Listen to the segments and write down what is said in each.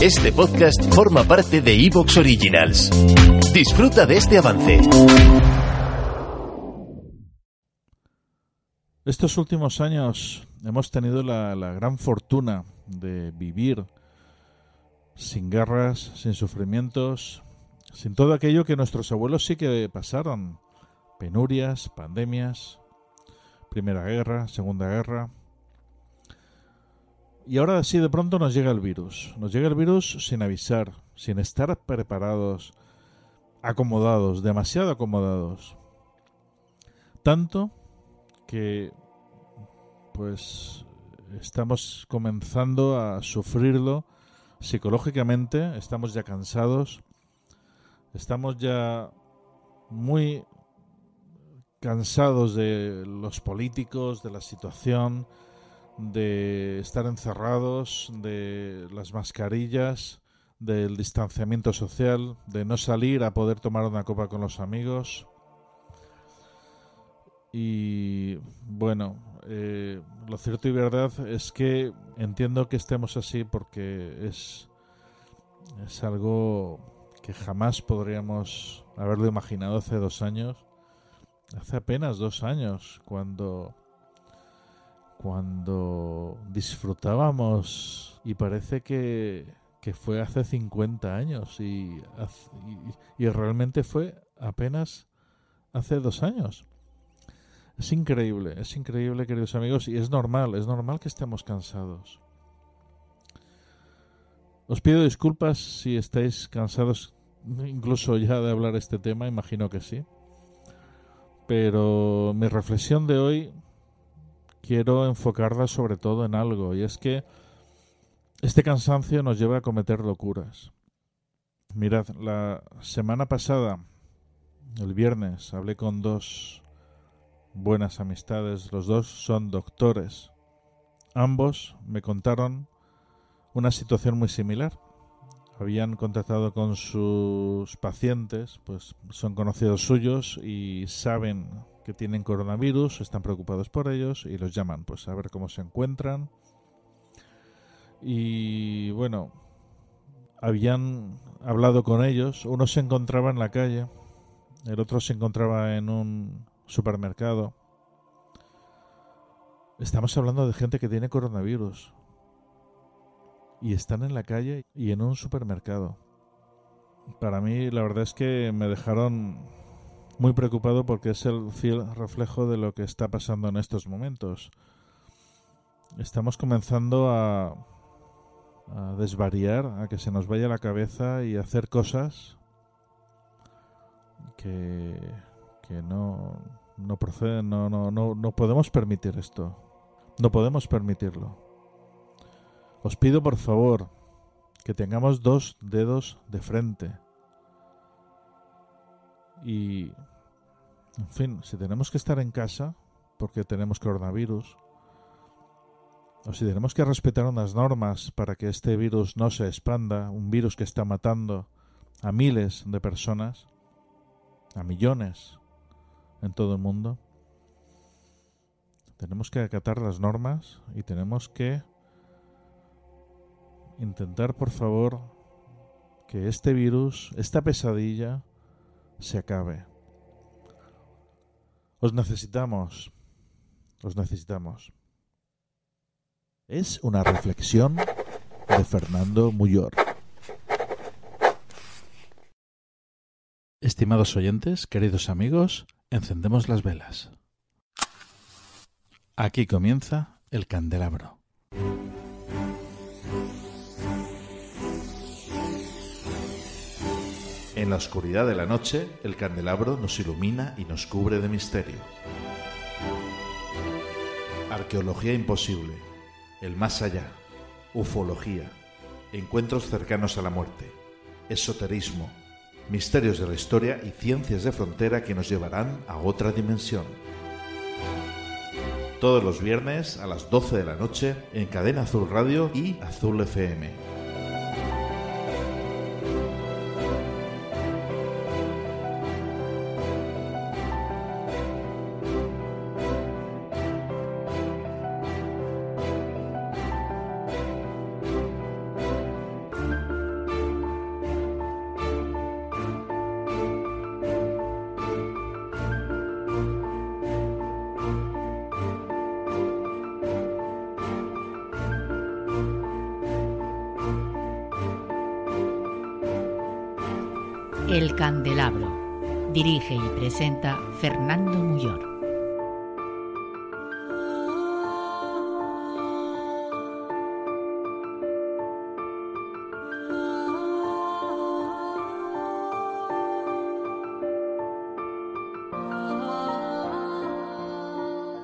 Este podcast forma parte de Evox Originals. Disfruta de este avance. Estos últimos años hemos tenido la, la gran fortuna de vivir sin guerras, sin sufrimientos, sin todo aquello que nuestros abuelos sí que pasaron. Penurias, pandemias, Primera Guerra, Segunda Guerra. Y ahora sí de pronto nos llega el virus. Nos llega el virus sin avisar, sin estar preparados, acomodados, demasiado acomodados. Tanto que pues estamos comenzando a sufrirlo psicológicamente, estamos ya cansados, estamos ya muy cansados de los políticos, de la situación, de estar encerrados, de las mascarillas, del distanciamiento social, de no salir a poder tomar una copa con los amigos. Y bueno, eh, lo cierto y verdad es que entiendo que estemos así porque es, es algo que jamás podríamos haberlo imaginado hace dos años. Hace apenas dos años, cuando cuando disfrutábamos y parece que, que fue hace 50 años y, y, realmente fue apenas hace dos años. Es increíble, es increíble, queridos amigos, y es normal, es normal que estemos cansados. Os pido disculpas si estáis cansados incluso ya de hablar este tema, imagino que sí. Pero mi reflexión de hoy quiero enfocarla sobre todo en algo, y es que este cansancio nos lleva a cometer locuras. Mirad, la semana pasada, el viernes, hablé con dos buenas amistades, los dos son doctores. Ambos me contaron una situación muy similar. Habían contactado con sus pacientes, pues son conocidos suyos y saben que tienen coronavirus, están preocupados por ellos y los llaman pues a ver cómo se encuentran. Y bueno, habían hablado con ellos, uno se encontraba en la calle, el otro se encontraba en un supermercado. Estamos hablando de gente que tiene coronavirus y están en la calle y en un supermercado. Para mí la verdad es que me dejaron muy preocupado porque es el fiel reflejo de lo que está pasando en estos momentos. Estamos comenzando a, a desvariar, a que se nos vaya la cabeza y hacer cosas que, que no, no proceden, no, no, no, no podemos permitir esto. No podemos permitirlo. Os pido por favor que tengamos dos dedos de frente y, en fin, si tenemos que estar en casa porque tenemos coronavirus, o si tenemos que respetar unas normas para que este virus no se expanda, un virus que está matando a miles de personas, a millones en todo el mundo, tenemos que acatar las normas y tenemos que intentar, por favor, que este virus, esta pesadilla, se acabe. Os necesitamos. Os necesitamos. Es una reflexión de Fernando Muyor. Estimados oyentes, queridos amigos, encendemos las velas. Aquí comienza el candelabro. En la oscuridad de la noche, el candelabro nos ilumina y nos cubre de misterio. Arqueología imposible, el más allá, ufología, encuentros cercanos a la muerte, esoterismo, misterios de la historia y ciencias de frontera que nos llevarán a otra dimensión. Todos los viernes a las 12 de la noche en Cadena Azul Radio y Azul FM. El Candelabro. Dirige y presenta Fernando Muyor.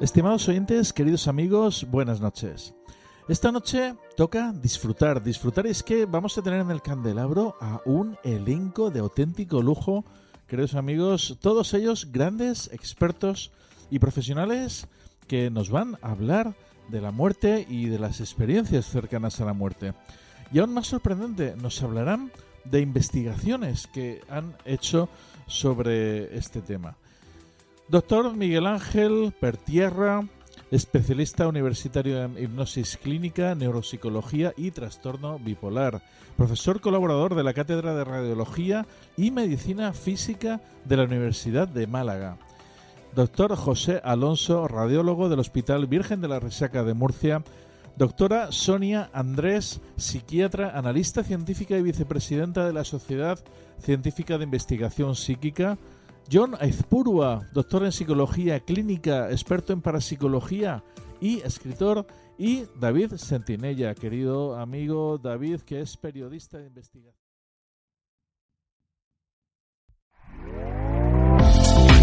Estimados oyentes, queridos amigos, buenas noches. Esta noche toca disfrutar. Disfrutar es que vamos a tener en el candelabro a un elenco de auténtico lujo, queridos amigos, todos ellos grandes expertos y profesionales que nos van a hablar de la muerte y de las experiencias cercanas a la muerte. Y aún más sorprendente, nos hablarán de investigaciones que han hecho sobre este tema. Doctor Miguel Ángel Pertierra, especialista universitario en hipnosis clínica, neuropsicología y trastorno bipolar, profesor colaborador de la Cátedra de Radiología y Medicina Física de la Universidad de Málaga. Doctor José Alonso, radiólogo del Hospital Virgen de la Resaca de Murcia. Doctora Sonia Andrés, psiquiatra, analista científica y vicepresidenta de la Sociedad Científica de Investigación Psíquica. John Aizpurua, doctor en psicología clínica, experto en parapsicología y escritor. Y David Sentinella, querido amigo David, que es periodista de investigación.